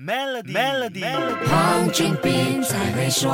Melody，Melody，黄俊斌才会说。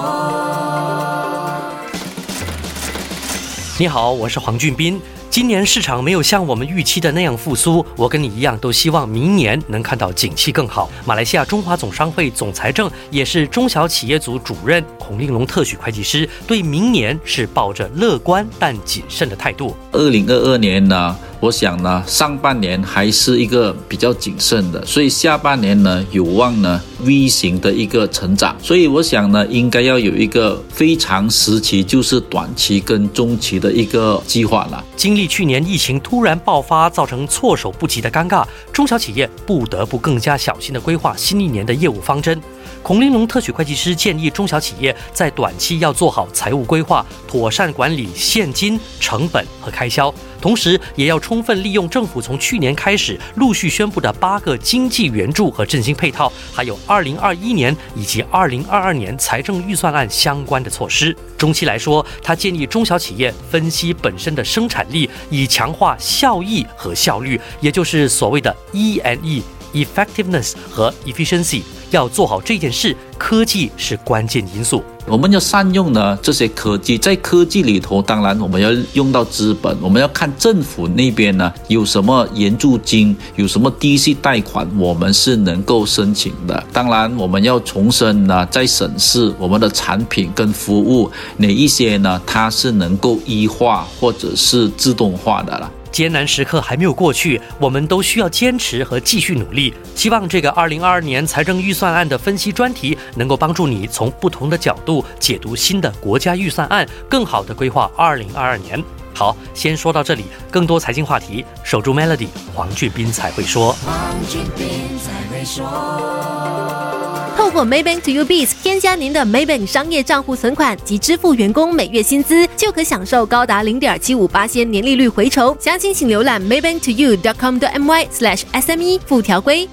你好，我是黄俊斌。今年市场没有像我们预期的那样复苏，我跟你一样都希望明年能看到景气更好。马来西亚中华总商会总裁政也是中小企业组主任孔令龙特许会计师，对明年是抱着乐观但谨慎的态度。二零二二年呢？我想呢，上半年还是一个比较谨慎的，所以下半年呢，有望呢 V 型的一个成长。所以我想呢，应该要有一个非常时期，就是短期跟中期的一个计划了。经历去年疫情突然爆发，造成措手不及的尴尬，中小企业不得不更加小心的规划新一年的业务方针。孔令龙特许会计师建议中小企业在短期要做好财务规划，妥善管理现金、成本和开销，同时也要充分利用政府从去年开始陆续宣布的八个经济援助和振兴配套，还有二二零二一年以及二零二二年财政预算案相关的措施。中期来说，他建议中小企业分析本身的生产力，以强化效益和效率，也就是所谓的 E N E。Effectiveness 和 efficiency 要做好这件事，科技是关键因素。我们要善用呢这些科技，在科技里头，当然我们要用到资本，我们要看政府那边呢有什么援助金，有什么低息贷款，我们是能够申请的。当然，我们要重申呢，在审视我们的产品跟服务哪一些呢，它是能够医化或者是自动化的了。艰难时刻还没有过去，我们都需要坚持和继续努力。希望这个二零二二年财政预算案的分析专题能够帮助你从不同的角度解读新的国家预算案，更好的规划二零二二年。好，先说到这里，更多财经话题，守住 Melody，黄俊斌才会说。黄俊斌才会说。通过 Maybank to U Biz 添加您的 Maybank 商业账户存款及支付员工每月薪资，就可享受高达零点七五八仙年利率回酬。详情请浏览 maybank to you dot com dot my slash sme 附条规。